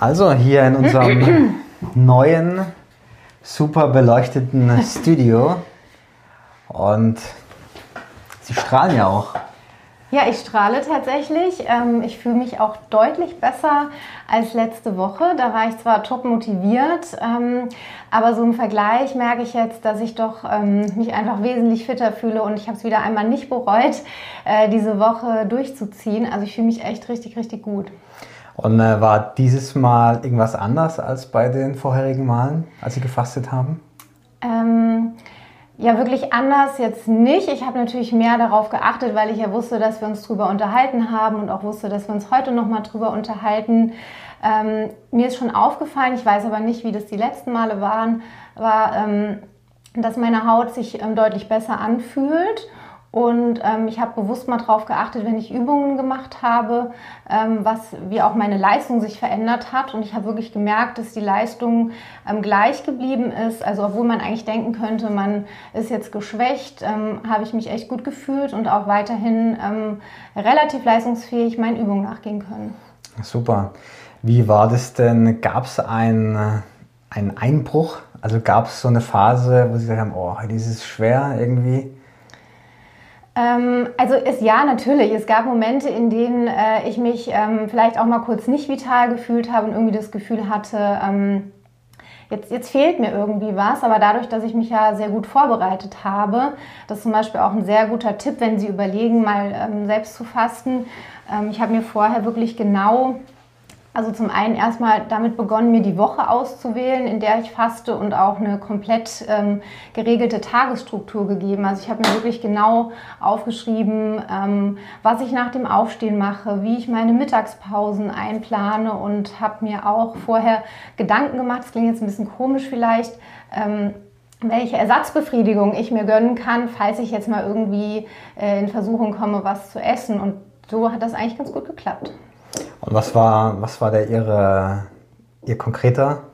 Also hier in unserem neuen, super beleuchteten Studio. Und Sie strahlen ja auch. Ja, ich strahle tatsächlich. Ähm, ich fühle mich auch deutlich besser als letzte Woche. Da war ich zwar top motiviert, ähm, aber so im Vergleich merke ich jetzt, dass ich doch ähm, mich einfach wesentlich fitter fühle und ich habe es wieder einmal nicht bereut, äh, diese Woche durchzuziehen. Also ich fühle mich echt richtig, richtig gut. Und äh, war dieses Mal irgendwas anders als bei den vorherigen Malen, als Sie gefastet haben? Ähm, ja, wirklich anders jetzt nicht. Ich habe natürlich mehr darauf geachtet, weil ich ja wusste, dass wir uns drüber unterhalten haben und auch wusste, dass wir uns heute nochmal drüber unterhalten. Ähm, mir ist schon aufgefallen, ich weiß aber nicht, wie das die letzten Male waren, war, ähm, dass meine Haut sich ähm, deutlich besser anfühlt und ähm, ich habe bewusst mal darauf geachtet, wenn ich Übungen gemacht habe, ähm, was, wie auch meine Leistung sich verändert hat. Und ich habe wirklich gemerkt, dass die Leistung ähm, gleich geblieben ist. Also obwohl man eigentlich denken könnte, man ist jetzt geschwächt, ähm, habe ich mich echt gut gefühlt und auch weiterhin ähm, relativ leistungsfähig meinen Übungen nachgehen können. Super. Wie war das denn? Gab es einen, einen Einbruch? Also gab es so eine Phase, wo Sie gesagt haben, oh, das ist schwer irgendwie? Ähm, also ist ja natürlich. Es gab Momente, in denen äh, ich mich ähm, vielleicht auch mal kurz nicht vital gefühlt habe und irgendwie das Gefühl hatte, ähm, jetzt, jetzt fehlt mir irgendwie was. Aber dadurch, dass ich mich ja sehr gut vorbereitet habe, das ist zum Beispiel auch ein sehr guter Tipp, wenn Sie überlegen, mal ähm, selbst zu fasten. Ähm, ich habe mir vorher wirklich genau also zum einen erstmal damit begonnen, mir die Woche auszuwählen, in der ich faste und auch eine komplett ähm, geregelte Tagesstruktur gegeben. Also ich habe mir wirklich genau aufgeschrieben, ähm, was ich nach dem Aufstehen mache, wie ich meine Mittagspausen einplane und habe mir auch vorher Gedanken gemacht, das klingt jetzt ein bisschen komisch vielleicht, ähm, welche Ersatzbefriedigung ich mir gönnen kann, falls ich jetzt mal irgendwie äh, in Versuchung komme, was zu essen. Und so hat das eigentlich ganz gut geklappt. Und was war, was war der Ihre, Ihr konkreter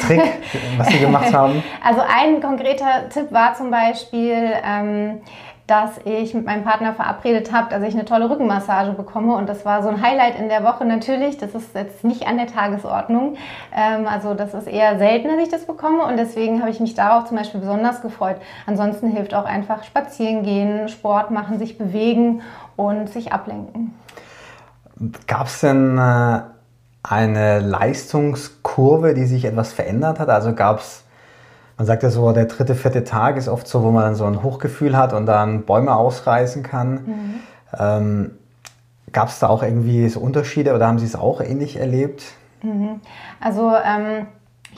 Trick, was Sie gemacht haben? Also ein konkreter Tipp war zum Beispiel, ähm, dass ich mit meinem Partner verabredet habe, dass ich eine tolle Rückenmassage bekomme. Und das war so ein Highlight in der Woche natürlich. Das ist jetzt nicht an der Tagesordnung. Ähm, also das ist eher selten, dass ich das bekomme. Und deswegen habe ich mich darauf zum Beispiel besonders gefreut. Ansonsten hilft auch einfach spazieren gehen, Sport machen, sich bewegen und sich ablenken. Gab es denn äh, eine Leistungskurve, die sich etwas verändert hat? Also gab es, man sagt ja so, der dritte, vierte Tag ist oft so, wo man dann so ein Hochgefühl hat und dann Bäume ausreißen kann. Mhm. Ähm, gab es da auch irgendwie so Unterschiede oder haben Sie es auch ähnlich erlebt? Mhm. Also ähm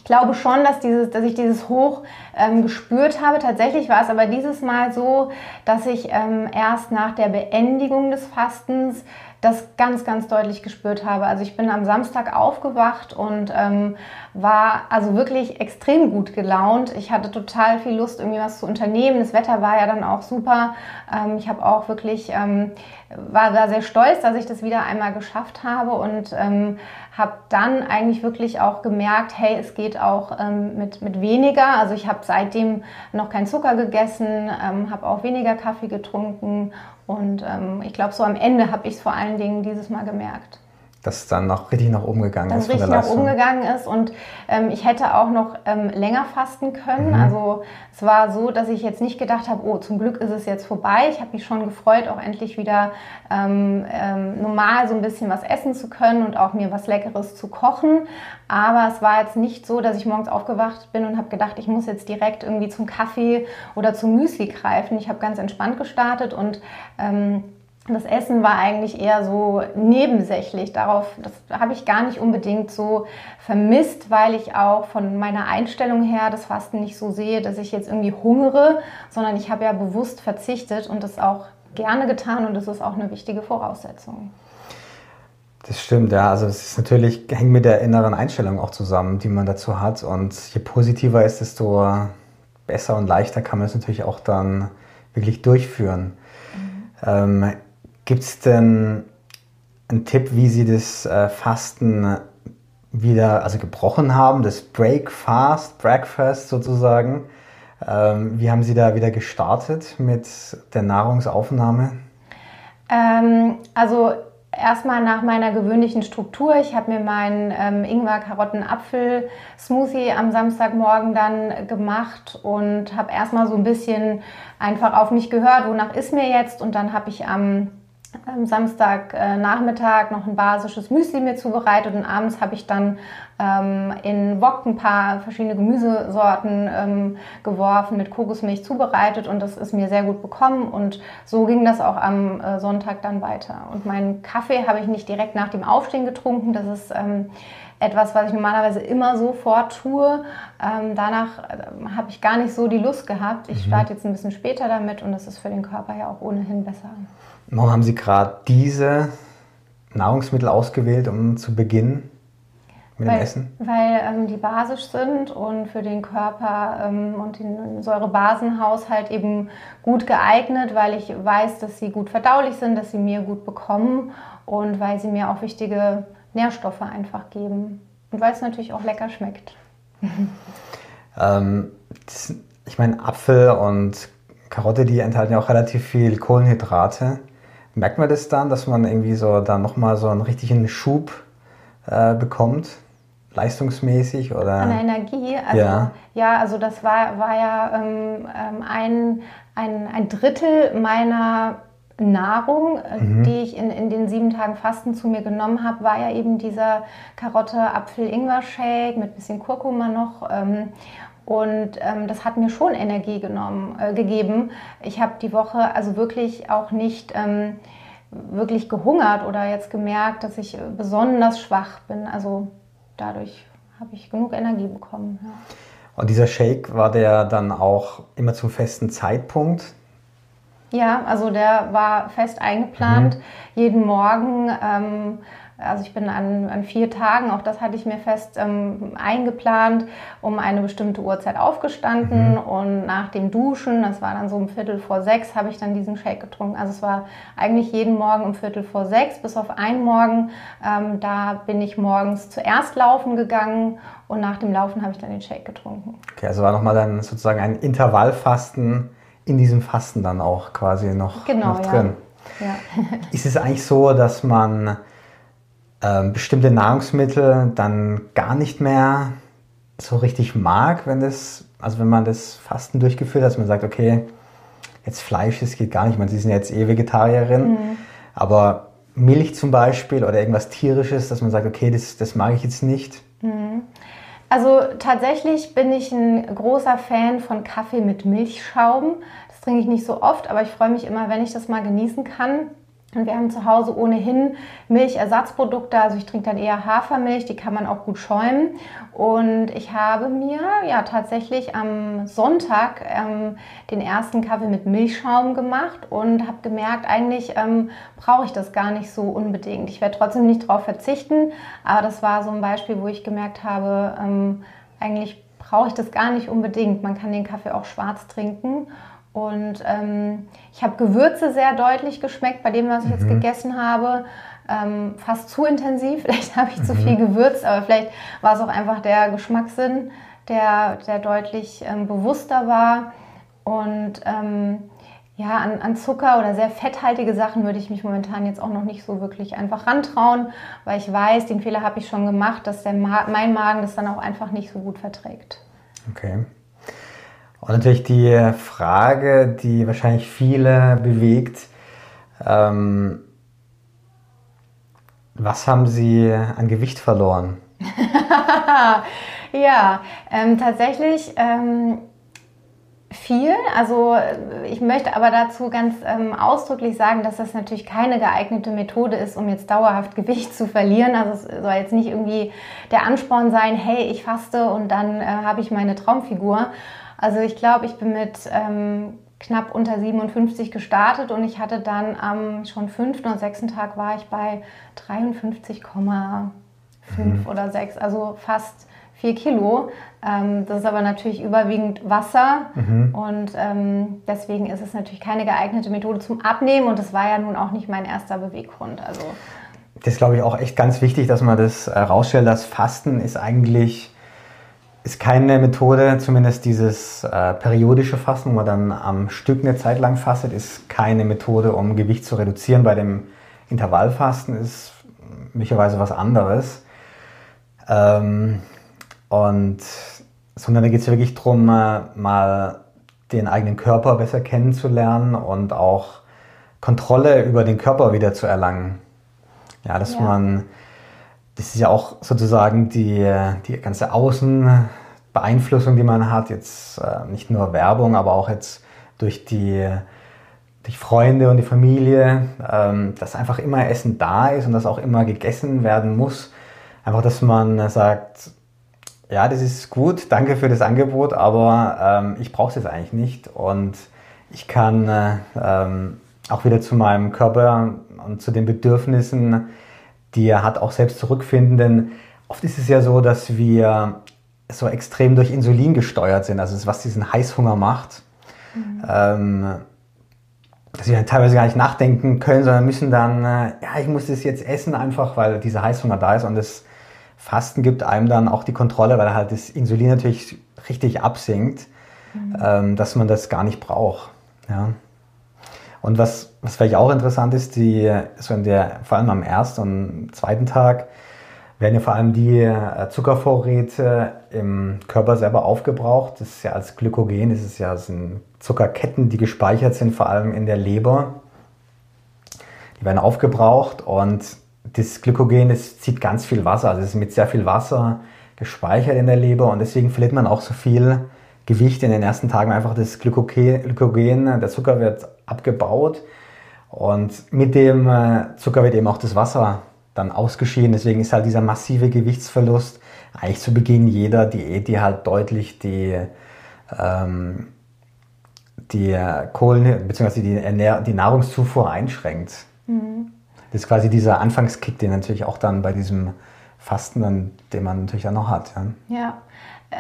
ich glaube schon, dass, dieses, dass ich dieses Hoch ähm, gespürt habe. Tatsächlich war es aber dieses Mal so, dass ich ähm, erst nach der Beendigung des Fastens das ganz, ganz deutlich gespürt habe. Also ich bin am Samstag aufgewacht und ähm, war also wirklich extrem gut gelaunt. Ich hatte total viel Lust, irgendwie was zu unternehmen. Das Wetter war ja dann auch super. Ähm, ich habe auch wirklich, ähm, war da sehr stolz, dass ich das wieder einmal geschafft habe und ähm, habe dann eigentlich wirklich auch gemerkt, hey, es geht auch ähm, mit, mit weniger. Also ich habe seitdem noch keinen Zucker gegessen, ähm, habe auch weniger Kaffee getrunken und ähm, ich glaube, so am Ende habe ich es vor allen Dingen dieses Mal gemerkt dass es dann noch richtig nach oben gegangen dass ist. Richtig nach oben gegangen ist und ähm, ich hätte auch noch ähm, länger fasten können. Mhm. Also es war so, dass ich jetzt nicht gedacht habe, oh, zum Glück ist es jetzt vorbei. Ich habe mich schon gefreut, auch endlich wieder ähm, ähm, normal so ein bisschen was essen zu können und auch mir was Leckeres zu kochen. Aber es war jetzt nicht so, dass ich morgens aufgewacht bin und habe gedacht, ich muss jetzt direkt irgendwie zum Kaffee oder zum Müsli greifen. Ich habe ganz entspannt gestartet und ähm, das Essen war eigentlich eher so nebensächlich. Darauf, das habe ich gar nicht unbedingt so vermisst, weil ich auch von meiner Einstellung her das Fasten nicht so sehe, dass ich jetzt irgendwie hungere, sondern ich habe ja bewusst verzichtet und das auch gerne getan und das ist auch eine wichtige Voraussetzung. Das stimmt, ja. Also es ist natürlich, hängt mit der inneren Einstellung auch zusammen, die man dazu hat. Und je positiver ist, desto besser und leichter kann man es natürlich auch dann wirklich durchführen. Mhm. Ähm, Gibt es denn einen Tipp, wie Sie das äh, Fasten wieder also gebrochen haben, das Break Fast, Breakfast sozusagen? Ähm, wie haben Sie da wieder gestartet mit der Nahrungsaufnahme? Ähm, also erstmal nach meiner gewöhnlichen Struktur. Ich habe mir meinen ähm, Ingwer-Karotten-Apfel-Smoothie am Samstagmorgen dann gemacht und habe erstmal so ein bisschen einfach auf mich gehört, wonach ist mir jetzt. Und dann habe ich am am Samstagnachmittag noch ein basisches Müsli mir zubereitet und abends habe ich dann ähm, in Wok ein paar verschiedene Gemüsesorten ähm, geworfen, mit Kokosmilch zubereitet und das ist mir sehr gut bekommen und so ging das auch am äh, Sonntag dann weiter. Und meinen Kaffee habe ich nicht direkt nach dem Aufstehen getrunken, das ist ähm, etwas, was ich normalerweise immer sofort tue. Ähm, danach äh, habe ich gar nicht so die Lust gehabt. Ich mhm. starte jetzt ein bisschen später damit und das ist für den Körper ja auch ohnehin besser. Warum haben Sie gerade diese Nahrungsmittel ausgewählt, um zu beginnen mit weil, dem Essen? Weil ähm, die basisch sind und für den Körper ähm, und den Säurebasenhaushalt eben gut geeignet, weil ich weiß, dass sie gut verdaulich sind, dass sie mir gut bekommen und weil sie mir auch wichtige Nährstoffe einfach geben. Und weil es natürlich auch lecker schmeckt. ähm, ich meine, Apfel und Karotte, die enthalten ja auch relativ viel Kohlenhydrate. Merkt man das dann, dass man irgendwie so dann nochmal so einen richtigen Schub äh, bekommt? Leistungsmäßig oder? An Energie. Also, ja. ja, also das war, war ja ähm, ähm, ein, ein, ein Drittel meiner Nahrung, äh, mhm. die ich in, in den sieben Tagen Fasten zu mir genommen habe, war ja eben dieser Karotte-Apfel-Ingwer-Shake mit bisschen Kurkuma noch. Ähm, und ähm, das hat mir schon Energie genommen, äh, gegeben. Ich habe die Woche also wirklich auch nicht ähm, wirklich gehungert oder jetzt gemerkt, dass ich besonders schwach bin. Also dadurch habe ich genug Energie bekommen. Ja. Und dieser Shake war der dann auch immer zum festen Zeitpunkt? Ja, also der war fest eingeplant. Mhm. Jeden Morgen ähm, also ich bin an, an, vier Tagen, auch das hatte ich mir fest ähm, eingeplant, um eine bestimmte Uhrzeit aufgestanden mhm. und nach dem Duschen, das war dann so um Viertel vor sechs, habe ich dann diesen Shake getrunken. Also es war eigentlich jeden Morgen um Viertel vor sechs, bis auf einen Morgen. Ähm, da bin ich morgens zuerst laufen gegangen und nach dem Laufen habe ich dann den Shake getrunken. Okay, also war nochmal dann sozusagen ein Intervallfasten in diesem Fasten dann auch quasi noch, genau, noch drin. Ja. Ja. Ist es eigentlich so, dass man ähm, bestimmte Nahrungsmittel dann gar nicht mehr so richtig mag, wenn das, also wenn man das Fasten durchgeführt hat, dass man sagt, okay, jetzt Fleisch, das geht gar nicht, man, Sie sind ja jetzt eh Vegetarierin, mhm. aber Milch zum Beispiel oder irgendwas tierisches, dass man sagt, okay, das, das mag ich jetzt nicht. Mhm. Also tatsächlich bin ich ein großer Fan von Kaffee mit Milchschaum. Das trinke ich nicht so oft, aber ich freue mich immer, wenn ich das mal genießen kann. Und wir haben zu Hause ohnehin Milchersatzprodukte, also ich trinke dann eher Hafermilch, die kann man auch gut schäumen. Und ich habe mir ja tatsächlich am Sonntag ähm, den ersten Kaffee mit Milchschaum gemacht und habe gemerkt, eigentlich ähm, brauche ich das gar nicht so unbedingt. Ich werde trotzdem nicht darauf verzichten, aber das war so ein Beispiel, wo ich gemerkt habe, ähm, eigentlich brauche ich das gar nicht unbedingt. Man kann den Kaffee auch schwarz trinken. Und ähm, ich habe Gewürze sehr deutlich geschmeckt bei dem, was ich mhm. jetzt gegessen habe. Ähm, fast zu intensiv. Vielleicht habe ich mhm. zu viel gewürzt, aber vielleicht war es auch einfach der Geschmackssinn, der, der deutlich ähm, bewusster war. Und ähm, ja, an, an, Zucker oder sehr fetthaltige Sachen würde ich mich momentan jetzt auch noch nicht so wirklich einfach rantrauen, weil ich weiß, den Fehler habe ich schon gemacht, dass der Ma mein Magen das dann auch einfach nicht so gut verträgt. Okay. Und natürlich die Frage, die wahrscheinlich viele bewegt, ähm, was haben Sie an Gewicht verloren? ja, ähm, tatsächlich ähm, viel. Also ich möchte aber dazu ganz ähm, ausdrücklich sagen, dass das natürlich keine geeignete Methode ist, um jetzt dauerhaft Gewicht zu verlieren. Also es soll jetzt nicht irgendwie der Ansporn sein, hey, ich faste und dann äh, habe ich meine Traumfigur also ich glaube, ich bin mit ähm, knapp unter 57 gestartet und ich hatte dann am schon fünften oder sechsten Tag war ich bei 53,5 mhm. oder 6, also fast 4 Kilo. Ähm, das ist aber natürlich überwiegend Wasser mhm. und ähm, deswegen ist es natürlich keine geeignete Methode zum Abnehmen und das war ja nun auch nicht mein erster Beweggrund. Also das ist, glaube ich, auch echt ganz wichtig, dass man das herausstellt. Das Fasten ist eigentlich ist keine Methode, zumindest dieses äh, periodische Fasten, wo man dann am Stück eine Zeit lang fastet, ist keine Methode, um Gewicht zu reduzieren. Bei dem Intervallfasten ist möglicherweise was anderes. Ähm, und sondern da geht es wirklich darum, äh, mal den eigenen Körper besser kennenzulernen und auch Kontrolle über den Körper wieder zu erlangen. Ja, dass ja. man, das ist ja auch sozusagen die, die ganze Außenbeeinflussung, die man hat, jetzt äh, nicht nur Werbung, aber auch jetzt durch die, durch Freunde und die Familie, ähm, dass einfach immer Essen da ist und dass auch immer gegessen werden muss. Einfach, dass man sagt, ja, das ist gut, danke für das Angebot, aber ähm, ich brauche es jetzt eigentlich nicht und ich kann äh, ähm, auch wieder zu meinem Körper und zu den Bedürfnissen, die er hat, auch selbst zurückfinden. Denn oft ist es ja so, dass wir so extrem durch Insulin gesteuert sind, also was diesen Heißhunger macht. Mhm. Ähm, dass wir teilweise gar nicht nachdenken können, sondern müssen dann, äh, ja, ich muss das jetzt essen einfach, weil dieser Heißhunger da ist und das Fasten gibt einem dann auch die Kontrolle, weil halt das Insulin natürlich richtig absinkt, mhm. ähm, dass man das gar nicht braucht. Ja. Und was, was vielleicht auch interessant ist, die, so in der, vor allem am ersten und zweiten Tag werden ja vor allem die äh, Zuckervorräte im Körper selber aufgebraucht. Das ist ja als Glykogen, das ist ja das sind Zuckerketten, die gespeichert sind, vor allem in der Leber. Die werden aufgebraucht und das Glykogen, das zieht ganz viel Wasser, also es ist mit sehr viel Wasser gespeichert in der Leber und deswegen verliert man auch so viel Gewicht in den ersten Tagen. Einfach das Glykogen, der Zucker wird abgebaut und mit dem äh, Zucker wird eben auch das Wasser dann ausgeschieden. Deswegen ist halt dieser massive Gewichtsverlust eigentlich zu Beginn jeder Diät, die halt deutlich die, ähm, die Kohlen bzw. Die, die Nahrungszufuhr einschränkt. Mhm. Das ist quasi dieser Anfangskick, den natürlich auch dann bei diesem Fasten, dann, den man natürlich dann noch hat. Ja. ja.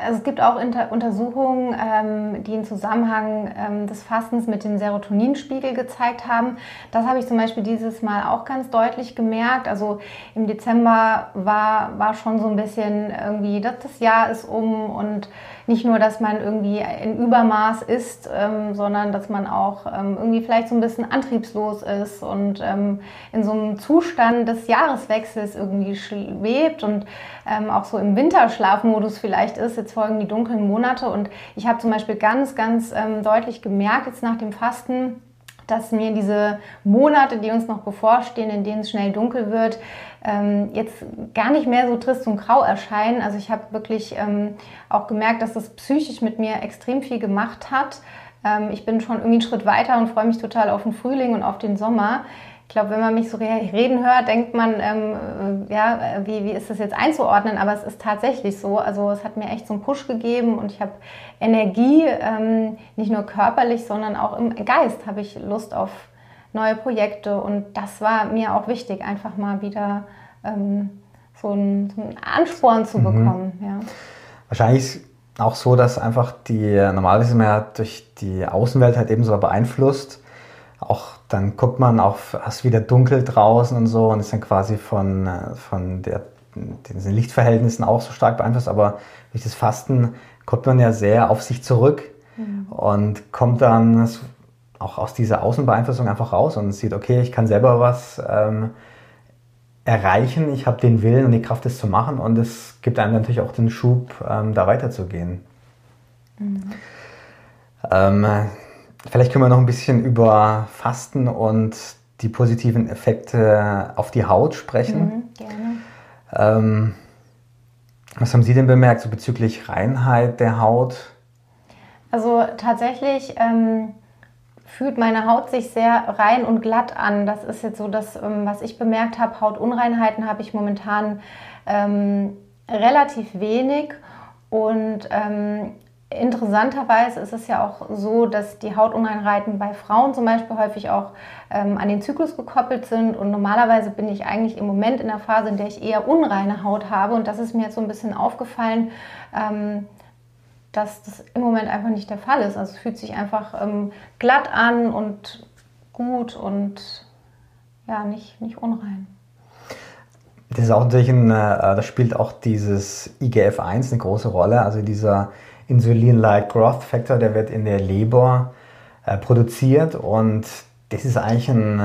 Also es gibt auch Inter Untersuchungen, ähm, die einen Zusammenhang ähm, des Fastens mit dem Serotoninspiegel gezeigt haben. Das habe ich zum Beispiel dieses Mal auch ganz deutlich gemerkt. Also im Dezember war, war schon so ein bisschen irgendwie, das, das Jahr ist um und nicht nur, dass man irgendwie in Übermaß isst, ähm, sondern dass man auch ähm, irgendwie vielleicht so ein bisschen antriebslos ist und ähm, in so einem Zustand des Jahreswechsels irgendwie schwebt und ähm, auch so im Winterschlafmodus vielleicht ist. Jetzt folgen die dunklen Monate und ich habe zum Beispiel ganz, ganz ähm, deutlich gemerkt jetzt nach dem Fasten, dass mir diese Monate, die uns noch bevorstehen, in denen es schnell dunkel wird, ähm, jetzt gar nicht mehr so trist und grau erscheinen. Also ich habe wirklich ähm, auch gemerkt, dass das psychisch mit mir extrem viel gemacht hat. Ähm, ich bin schon irgendwie einen Schritt weiter und freue mich total auf den Frühling und auf den Sommer. Ich glaube, wenn man mich so reden hört, denkt man, ähm, äh, ja, wie, wie ist das jetzt einzuordnen? Aber es ist tatsächlich so. Also es hat mir echt so einen Push gegeben und ich habe Energie, ähm, nicht nur körperlich, sondern auch im Geist habe ich Lust auf neue Projekte. Und das war mir auch wichtig, einfach mal wieder ähm, so, einen, so, einen, Ansporn zu mhm. bekommen. Mhm. Ja. Wahrscheinlich auch so, dass einfach die normalerweise mehr durch die Außenwelt halt eben so beeinflusst. Auch dann guckt man auf, es ist wieder dunkel draußen und so und ist dann quasi von, äh, von der, den Lichtverhältnissen auch so stark beeinflusst. Aber durch das Fasten kommt man ja sehr auf sich zurück mhm. und kommt dann auch aus dieser Außenbeeinflussung einfach raus und sieht, okay, ich kann selber was ähm, erreichen, ich habe den Willen und die Kraft, das zu machen und es gibt einem natürlich auch den Schub, ähm, da weiterzugehen. Mhm. Ähm, vielleicht können wir noch ein bisschen über Fasten und die positiven Effekte auf die Haut sprechen. Mhm, gerne. Ähm, was haben Sie denn bemerkt so bezüglich Reinheit der Haut? Also tatsächlich ähm, fühlt meine Haut sich sehr rein und glatt an. Das ist jetzt so das, ähm, was ich bemerkt habe. Hautunreinheiten habe ich momentan ähm, relativ wenig. Und ähm, interessanterweise ist es ja auch so, dass die Hautunreinheiten bei Frauen zum Beispiel häufig auch ähm, an den Zyklus gekoppelt sind. Und normalerweise bin ich eigentlich im Moment in der Phase, in der ich eher unreine Haut habe. Und das ist mir jetzt so ein bisschen aufgefallen. Ähm, dass das im Moment einfach nicht der Fall ist. Also es fühlt sich einfach ähm, glatt an und gut und ja, nicht, nicht unrein. Das ist auch natürlich ein, äh, da spielt auch dieses IGF-1 eine große Rolle. Also dieser Insulin-like Growth Factor, der wird in der Leber äh, produziert und das ist eigentlich ein, äh,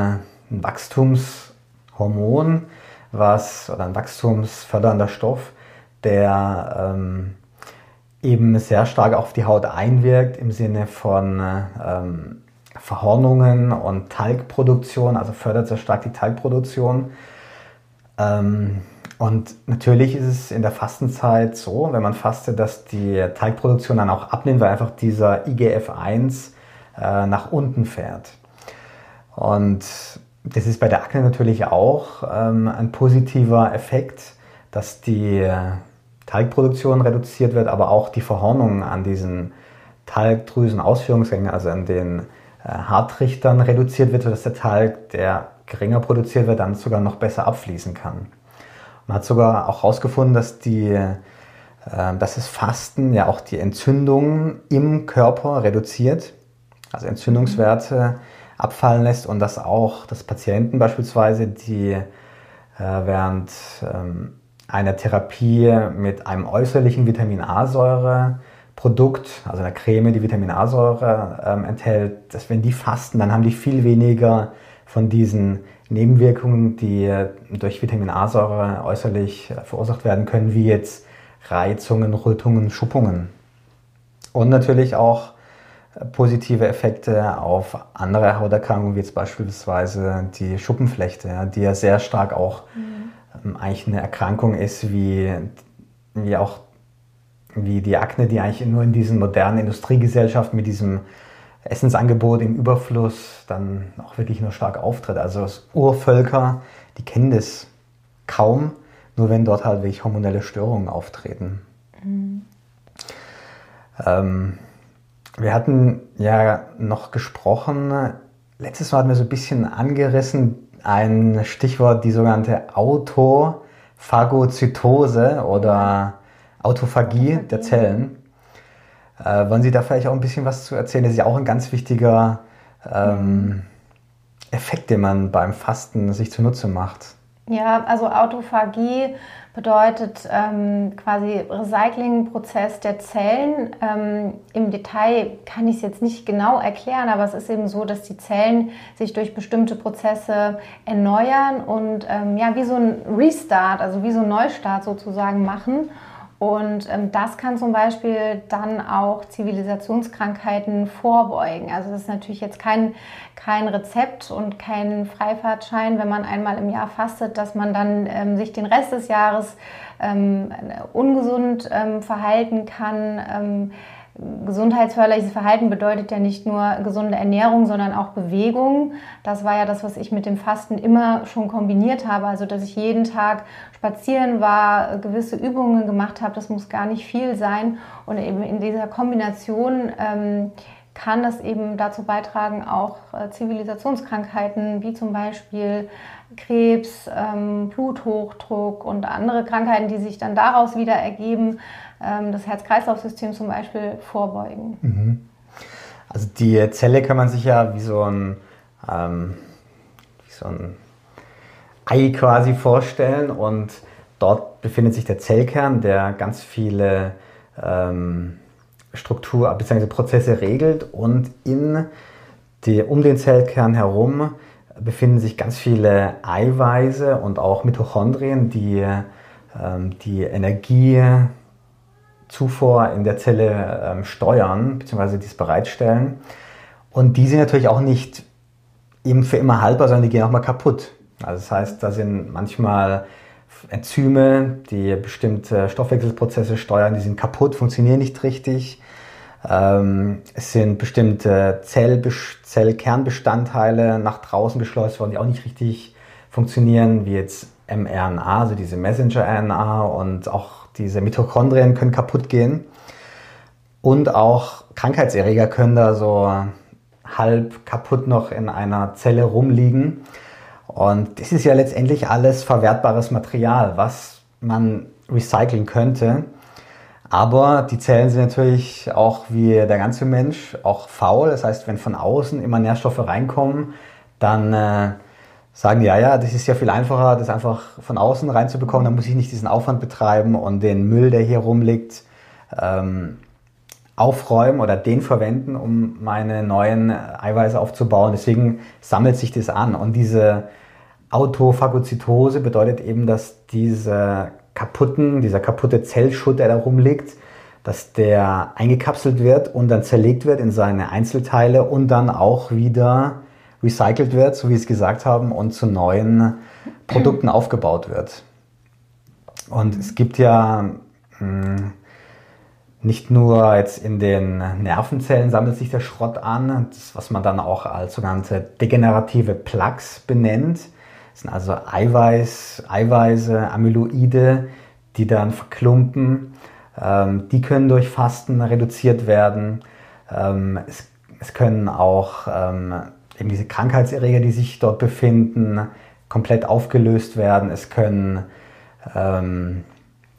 ein Wachstums Hormon, was oder ein wachstumsfördernder Stoff, der ähm, eben sehr stark auf die Haut einwirkt im Sinne von ähm, Verhornungen und Talgproduktion, also fördert sehr stark die Talgproduktion. Ähm, und natürlich ist es in der Fastenzeit so, wenn man fastet, dass die Teigproduktion dann auch abnimmt, weil einfach dieser IGF-1 äh, nach unten fährt. Und das ist bei der Akne natürlich auch ähm, ein positiver Effekt, dass die Talgproduktion reduziert wird, aber auch die Verhornung an diesen Talgdrüsen-Ausführungsgängen, also an den äh, Hartrichtern reduziert wird, sodass der Talg, der geringer produziert wird, dann sogar noch besser abfließen kann. Man hat sogar auch herausgefunden, dass, die, äh, dass das Fasten ja auch die Entzündung im Körper reduziert, also Entzündungswerte abfallen lässt und dass auch das Patienten beispielsweise, die äh, während ähm, einer Therapie mit einem äußerlichen Vitamin A-Säure Produkt, also einer Creme, die Vitamin A-Säure ähm, enthält, dass wenn die fasten, dann haben die viel weniger von diesen Nebenwirkungen, die durch Vitamin A-Säure äußerlich verursacht werden können, wie jetzt Reizungen, Rötungen, Schuppungen. Und natürlich auch positive Effekte auf andere Hauterkrankungen, wie jetzt beispielsweise die Schuppenflechte, die ja sehr stark auch mhm. eigentlich eine Erkrankung ist, wie, wie auch wie die Akne, die eigentlich nur in diesen modernen Industriegesellschaften mit diesem Essensangebot im Überfluss dann auch wirklich nur stark auftritt. Also Urvölker, die kennen das kaum, nur wenn dort halt wirklich hormonelle Störungen auftreten. Mhm. Ähm, wir hatten ja noch gesprochen, letztes Mal hatten wir so ein bisschen angerissen, ein Stichwort, die sogenannte Autophagozytose oder Autophagie der Zellen. Äh, wollen Sie da vielleicht auch ein bisschen was zu erzählen? Das ist ja auch ein ganz wichtiger ähm, Effekt, den man beim Fasten sich zunutze macht. Ja, also Autophagie bedeutet ähm, quasi Recyclingprozess der Zellen. Ähm, Im Detail kann ich es jetzt nicht genau erklären, aber es ist eben so, dass die Zellen sich durch bestimmte Prozesse erneuern und ähm, ja, wie so ein Restart, also wie so ein Neustart sozusagen machen. Und ähm, das kann zum Beispiel dann auch Zivilisationskrankheiten vorbeugen. Also das ist natürlich jetzt kein, kein Rezept und kein Freifahrtschein, wenn man einmal im Jahr fastet, dass man dann ähm, sich den Rest des Jahres ähm, ungesund ähm, verhalten kann ähm, gesundheitsförderliches Verhalten bedeutet ja nicht nur gesunde Ernährung, sondern auch Bewegung. Das war ja das, was ich mit dem Fasten immer schon kombiniert habe. Also, dass ich jeden Tag spazieren war, gewisse Übungen gemacht habe. Das muss gar nicht viel sein. Und eben in dieser Kombination ähm, kann das eben dazu beitragen, auch äh, Zivilisationskrankheiten wie zum Beispiel Krebs, ähm, Bluthochdruck und andere Krankheiten, die sich dann daraus wieder ergeben, das Herz-Kreislauf-System zum Beispiel vorbeugen. Mhm. Also die Zelle kann man sich ja wie so ein, ähm, wie so ein Ei quasi vorstellen und dort befindet sich der Zellkern, der ganz viele ähm, Struktur bzw. Prozesse regelt und in die, um den Zellkern herum befinden sich ganz viele Eiweiße und auch Mitochondrien, die ähm, die Energiezufuhr in der Zelle ähm, steuern bzw. dies bereitstellen. Und die sind natürlich auch nicht eben für immer haltbar, sondern die gehen auch mal kaputt. Also das heißt, da sind manchmal Enzyme, die bestimmte Stoffwechselprozesse steuern, die sind kaputt, funktionieren nicht richtig. Ähm, es sind bestimmte Zell Zellkernbestandteile nach draußen geschleust worden, die auch nicht richtig funktionieren, wie jetzt mRNA, also diese Messenger-RNA und auch diese Mitochondrien können kaputt gehen. Und auch Krankheitserreger können da so halb kaputt noch in einer Zelle rumliegen. Und das ist ja letztendlich alles verwertbares Material, was man recyceln könnte. Aber die Zellen sind natürlich auch wie der ganze Mensch auch faul. Das heißt, wenn von außen immer Nährstoffe reinkommen, dann äh, sagen ja, ja, das ist ja viel einfacher, das einfach von außen reinzubekommen. Dann muss ich nicht diesen Aufwand betreiben und den Müll, der hier rumliegt, ähm, aufräumen oder den verwenden, um meine neuen Eiweiße aufzubauen. Deswegen sammelt sich das an. Und diese Autophagozytose bedeutet eben, dass diese kaputten, dieser kaputte Zellschutt, der da rumliegt, dass der eingekapselt wird und dann zerlegt wird in seine Einzelteile und dann auch wieder recycelt wird, so wie Sie es gesagt haben, und zu neuen Produkten aufgebaut wird. Und es gibt ja mh, hm, nicht nur jetzt in den Nervenzellen sammelt sich der Schrott an, das, was man dann auch als sogenannte degenerative Plaques benennt. Das sind also Eiweiß, Eiweiße, Amyloide, die dann verklumpen. Ähm, die können durch Fasten reduziert werden. Ähm, es, es, können auch ähm, eben diese Krankheitserreger, die sich dort befinden, komplett aufgelöst werden. Es können ähm,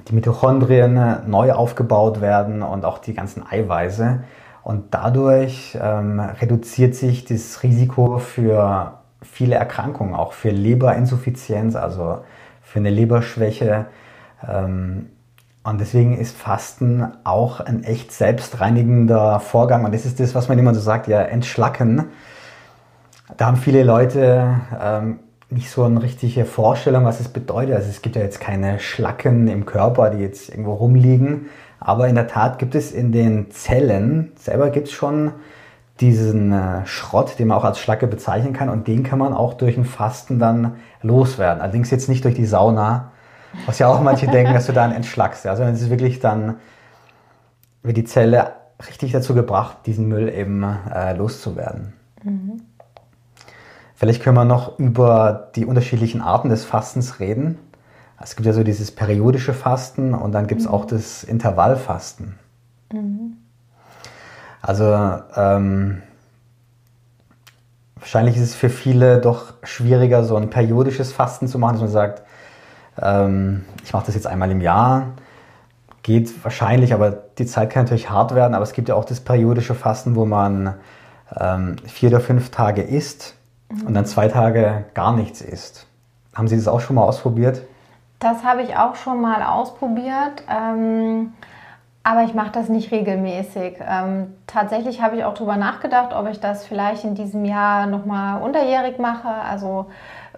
die Mitochondrien neu aufgebaut werden und auch die ganzen Eiweiße. Und dadurch ähm, reduziert sich das Risiko für viele Erkrankungen, auch für Leberinsuffizienz, also für eine Leberschwäche. Ähm, und deswegen ist Fasten auch ein echt selbstreinigender Vorgang. Und das ist das, was man immer so sagt, ja, entschlacken. Da haben viele Leute ähm, nicht so eine richtige Vorstellung, was es bedeutet. Also es gibt ja jetzt keine Schlacken im Körper, die jetzt irgendwo rumliegen. Aber in der Tat gibt es in den Zellen selber gibt es schon diesen äh, Schrott, den man auch als Schlacke bezeichnen kann. Und den kann man auch durch ein Fasten dann loswerden. Allerdings jetzt nicht durch die Sauna, was ja auch manche denken, dass du dann entschlackst. Also es ist wirklich dann, wird die Zelle richtig dazu gebracht, diesen Müll eben äh, loszuwerden. Mhm. Vielleicht können wir noch über die unterschiedlichen Arten des Fastens reden. Es gibt ja so dieses periodische Fasten und dann gibt es mhm. auch das Intervallfasten. Mhm. Also ähm, wahrscheinlich ist es für viele doch schwieriger, so ein periodisches Fasten zu machen, dass man sagt, ähm, ich mache das jetzt einmal im Jahr. Geht wahrscheinlich, aber die Zeit kann natürlich hart werden. Aber es gibt ja auch das periodische Fasten, wo man ähm, vier oder fünf Tage isst mhm. und dann zwei Tage gar nichts isst. Haben Sie das auch schon mal ausprobiert? Das habe ich auch schon mal ausprobiert. Ähm, aber ich mache das nicht regelmäßig. Ähm, tatsächlich habe ich auch darüber nachgedacht, ob ich das vielleicht in diesem Jahr nochmal unterjährig mache. Also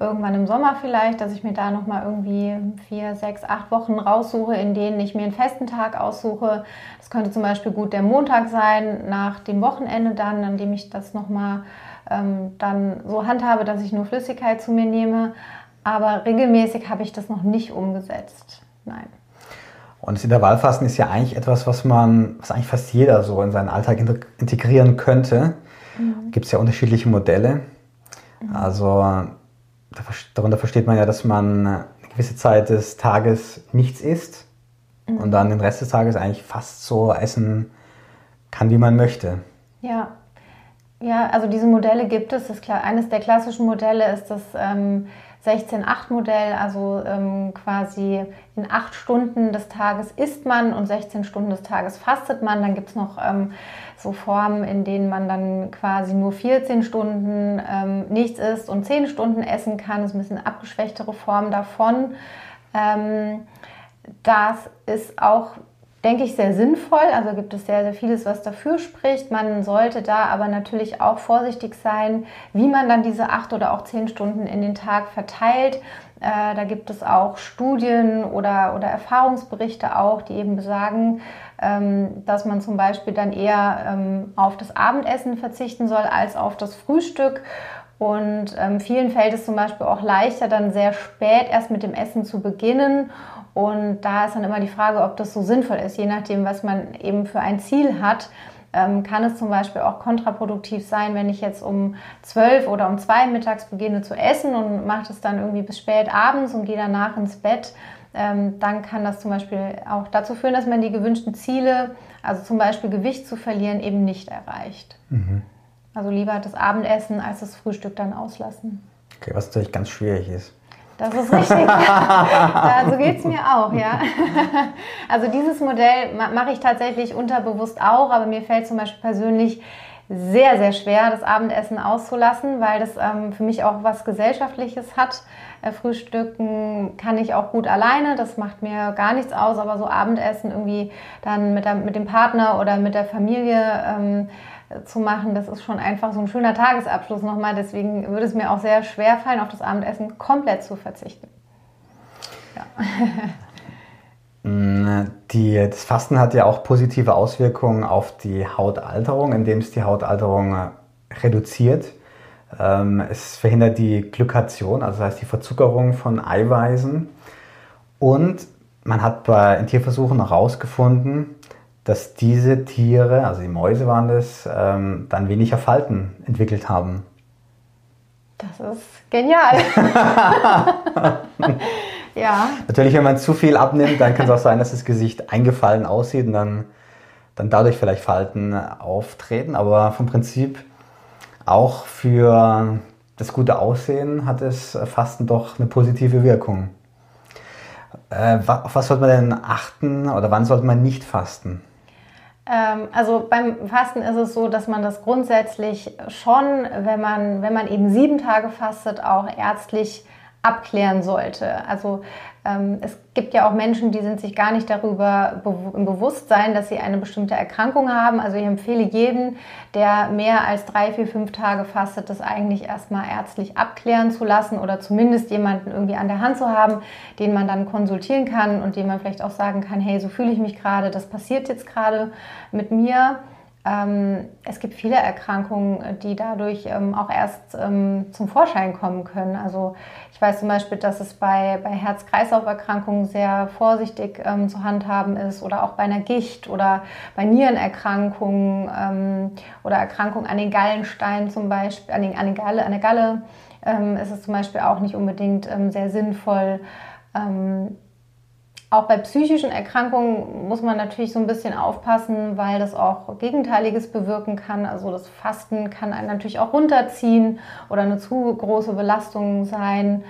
irgendwann im Sommer vielleicht, dass ich mir da nochmal irgendwie vier, sechs, acht Wochen raussuche, in denen ich mir einen festen Tag aussuche. Das könnte zum Beispiel gut der Montag sein, nach dem Wochenende dann, an dem ich das nochmal ähm, dann so handhabe, dass ich nur Flüssigkeit zu mir nehme. Aber regelmäßig habe ich das noch nicht umgesetzt. Nein. Und das Intervallfasten ist ja eigentlich etwas, was man, was eigentlich fast jeder so in seinen Alltag integrieren könnte. Mhm. Gibt es ja unterschiedliche Modelle. Mhm. Also darunter versteht man ja, dass man eine gewisse Zeit des Tages nichts isst mhm. und dann den Rest des Tages eigentlich fast so essen kann, wie man möchte. Ja, ja, also diese Modelle gibt es. Das, eines der klassischen Modelle ist das ähm, 16-8-Modell, also ähm, quasi in acht Stunden des Tages isst man und 16 Stunden des Tages fastet man. Dann gibt es noch ähm, so Formen, in denen man dann quasi nur 14 Stunden ähm, nichts isst und 10 Stunden essen kann. Das ist ein bisschen abgeschwächtere Form davon. Ähm, das ist auch denke ich, sehr sinnvoll. Also gibt es sehr, sehr vieles, was dafür spricht. Man sollte da aber natürlich auch vorsichtig sein, wie man dann diese acht oder auch zehn Stunden in den Tag verteilt. Äh, da gibt es auch Studien oder, oder Erfahrungsberichte auch, die eben besagen, ähm, dass man zum Beispiel dann eher ähm, auf das Abendessen verzichten soll als auf das Frühstück. Und ähm, vielen fällt es zum Beispiel auch leichter, dann sehr spät erst mit dem Essen zu beginnen und da ist dann immer die Frage, ob das so sinnvoll ist, je nachdem, was man eben für ein Ziel hat. Ähm, kann es zum Beispiel auch kontraproduktiv sein, wenn ich jetzt um 12 oder um 2 mittags beginne zu essen und mache es dann irgendwie bis spät abends und gehe danach ins Bett. Ähm, dann kann das zum Beispiel auch dazu führen, dass man die gewünschten Ziele, also zum Beispiel Gewicht zu verlieren, eben nicht erreicht. Mhm. Also lieber das Abendessen als das Frühstück dann auslassen. Okay, was natürlich ganz schwierig ist. Das ist richtig. so geht es mir auch, ja. Also dieses Modell mache ich tatsächlich unterbewusst auch, aber mir fällt zum Beispiel persönlich sehr, sehr schwer, das Abendessen auszulassen, weil das ähm, für mich auch was Gesellschaftliches hat. Äh, Frühstücken kann ich auch gut alleine, das macht mir gar nichts aus, aber so Abendessen irgendwie dann mit, der, mit dem Partner oder mit der Familie ähm, äh, zu machen, das ist schon einfach so ein schöner Tagesabschluss nochmal. Deswegen würde es mir auch sehr schwer fallen, auf das Abendessen komplett zu verzichten. Ja. Mm, die, das Fasten hat ja auch positive Auswirkungen auf die Hautalterung, indem es die Hautalterung äh, reduziert. Ähm, es verhindert die Glykation, also das heißt die Verzuckerung von Eiweißen. Und man hat bei in Tierversuchen herausgefunden, dass diese Tiere, also die Mäuse waren das, ähm, dann weniger Falten entwickelt haben. Das ist genial. ja. Natürlich, wenn man zu viel abnimmt, dann kann es auch sein, dass das Gesicht eingefallen aussieht und dann, dann dadurch vielleicht Falten auftreten. Aber vom Prinzip auch für das gute Aussehen hat es Fasten doch eine positive Wirkung. Äh, auf was sollte man denn achten oder wann sollte man nicht fasten? Ähm, also beim Fasten ist es so, dass man das grundsätzlich schon, wenn man, wenn man eben sieben Tage fastet, auch ärztlich abklären sollte. Also es gibt ja auch Menschen, die sind sich gar nicht darüber im Bewusstsein, dass sie eine bestimmte Erkrankung haben. Also ich empfehle jeden, der mehr als drei, vier, fünf Tage fastet, das eigentlich erstmal ärztlich abklären zu lassen oder zumindest jemanden irgendwie an der Hand zu haben, den man dann konsultieren kann und dem man vielleicht auch sagen kann, hey, so fühle ich mich gerade, das passiert jetzt gerade mit mir. Ähm, es gibt viele Erkrankungen, die dadurch ähm, auch erst ähm, zum Vorschein kommen können. Also ich weiß zum Beispiel, dass es bei, bei Herz-Kreislauf-Erkrankungen sehr vorsichtig ähm, zu handhaben ist oder auch bei einer Gicht oder bei Nierenerkrankungen ähm, oder Erkrankungen an den Gallensteinen zum Beispiel, an, den, an, den Galle, an der Galle ähm, ist es zum Beispiel auch nicht unbedingt sehr sinnvoll, auch bei psychischen Erkrankungen muss man natürlich so ein bisschen aufpassen, weil das auch Gegenteiliges bewirken kann. Also das Fasten kann einen natürlich auch runterziehen oder eine zu große Belastung sein.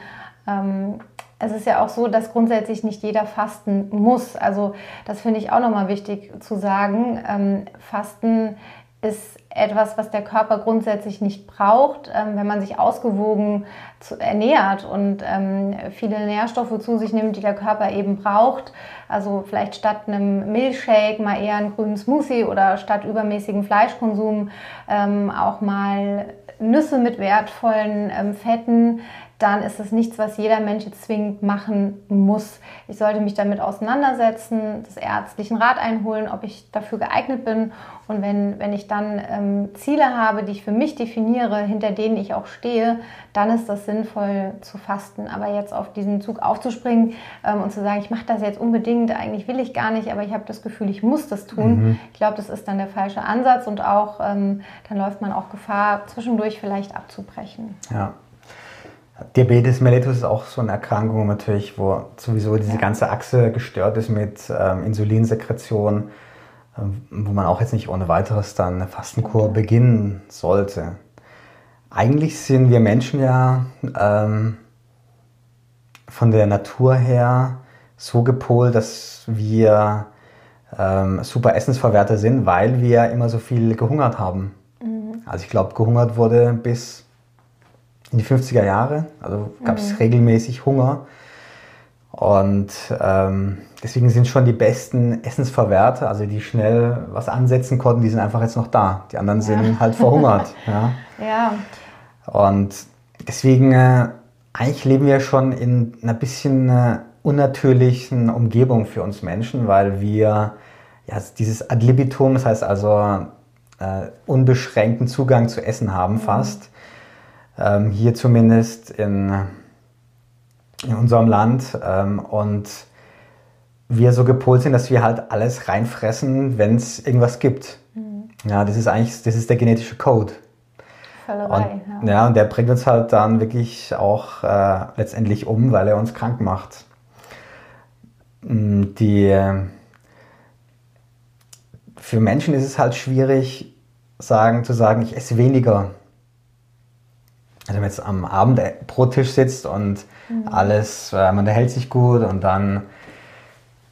Ähm, es ist ja auch so, dass grundsätzlich nicht jeder fasten muss. Also das finde ich auch nochmal wichtig zu sagen. Ähm, fasten ist etwas, was der Körper grundsätzlich nicht braucht, ähm, wenn man sich ausgewogen ernährt und ähm, viele Nährstoffe zu sich nimmt, die der Körper eben braucht. Also vielleicht statt einem Milchshake mal eher einen grünen Smoothie oder statt übermäßigem Fleischkonsum ähm, auch mal Nüsse mit wertvollen Fetten dann ist es nichts, was jeder Mensch jetzt zwingend machen muss. Ich sollte mich damit auseinandersetzen, das ärztlichen Rat einholen, ob ich dafür geeignet bin. Und wenn, wenn ich dann ähm, Ziele habe, die ich für mich definiere, hinter denen ich auch stehe, dann ist das sinnvoll zu fasten. Aber jetzt auf diesen Zug aufzuspringen ähm, und zu sagen, ich mache das jetzt unbedingt, eigentlich will ich gar nicht, aber ich habe das Gefühl, ich muss das tun. Mhm. Ich glaube, das ist dann der falsche Ansatz und auch ähm, dann läuft man auch Gefahr, zwischendurch vielleicht abzubrechen. Ja. Diabetes mellitus ist auch so eine Erkrankung natürlich, wo sowieso diese ganze Achse gestört ist mit ähm, Insulinsekretion, äh, wo man auch jetzt nicht ohne weiteres dann eine Fastenkur beginnen sollte. Eigentlich sind wir Menschen ja ähm, von der Natur her so gepolt, dass wir ähm, super Essensverwerter sind, weil wir immer so viel gehungert haben. Mhm. Also ich glaube, gehungert wurde bis in die 50er Jahre. Also gab es mhm. regelmäßig Hunger. Und ähm, deswegen sind schon die besten Essensverwerter, also die schnell was ansetzen konnten, die sind einfach jetzt noch da. Die anderen ja. sind halt verhungert. ja. ja. Und deswegen, äh, eigentlich leben wir schon in einer bisschen äh, unnatürlichen Umgebung für uns Menschen, weil wir ja, dieses Ad libitum, das heißt also äh, unbeschränkten Zugang zu Essen haben mhm. fast ähm, hier zumindest in, in unserem Land. Ähm, und wir so gepolt sind, dass wir halt alles reinfressen, wenn es irgendwas gibt. Mhm. Ja, das ist eigentlich, das ist der genetische Code. Völlerei, und, ja. ja. und der bringt uns halt dann wirklich auch äh, letztendlich um, weil er uns krank macht. Mm, die, für Menschen ist es halt schwierig, sagen, zu sagen, ich esse weniger also wenn man jetzt am Abend pro Tisch sitzt und mhm. alles, äh, man unterhält sich gut und dann,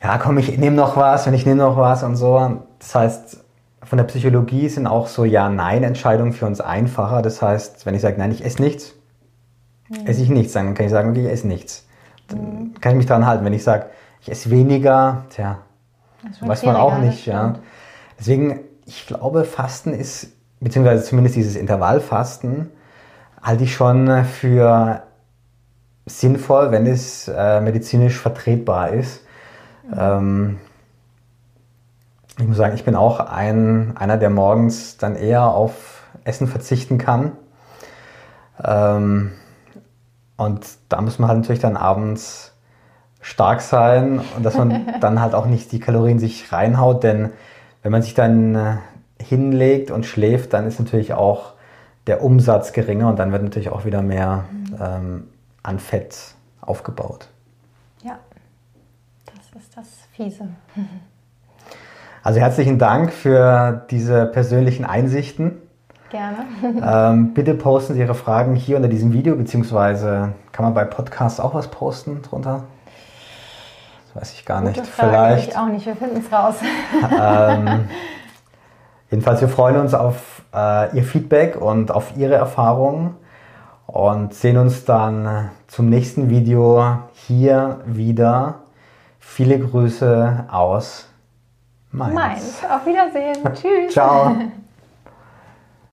ja, komm, ich nehme noch was und ich nehme noch was und so. Das heißt, von der Psychologie sind auch so Ja-Nein-Entscheidungen für uns einfacher. Das heißt, wenn ich sage, nein, ich esse nichts, mhm. esse ich nichts, dann kann ich sagen, okay, ich esse nichts. Dann mhm. kann ich mich daran halten. Wenn ich sage, ich esse weniger, tja, weiß man auch nicht. Ja. Deswegen, ich glaube, Fasten ist beziehungsweise zumindest dieses Intervallfasten, halte ich schon für sinnvoll, wenn es äh, medizinisch vertretbar ist. Mhm. Ähm, ich muss sagen, ich bin auch ein, einer, der morgens dann eher auf Essen verzichten kann. Ähm, und da muss man halt natürlich dann abends stark sein und dass man dann halt auch nicht die Kalorien sich reinhaut, denn wenn man sich dann äh, hinlegt und schläft, dann ist natürlich auch der Umsatz geringer und dann wird natürlich auch wieder mehr ähm, an Fett aufgebaut. Ja, das ist das Fiese. Also herzlichen Dank für diese persönlichen Einsichten. Gerne. Ähm, bitte posten Sie Ihre Fragen hier unter diesem Video, beziehungsweise kann man bei Podcasts auch was posten drunter? Das weiß ich gar Gute nicht. Frage, Vielleicht. Ich auch nicht, wir finden es raus. Ähm, jedenfalls, wir freuen uns auf äh, Ihr Feedback und auf Ihre Erfahrungen und sehen uns dann zum nächsten Video hier wieder. Viele Grüße aus Mainz. Mainz. Auf Wiedersehen. Tschüss. Ciao.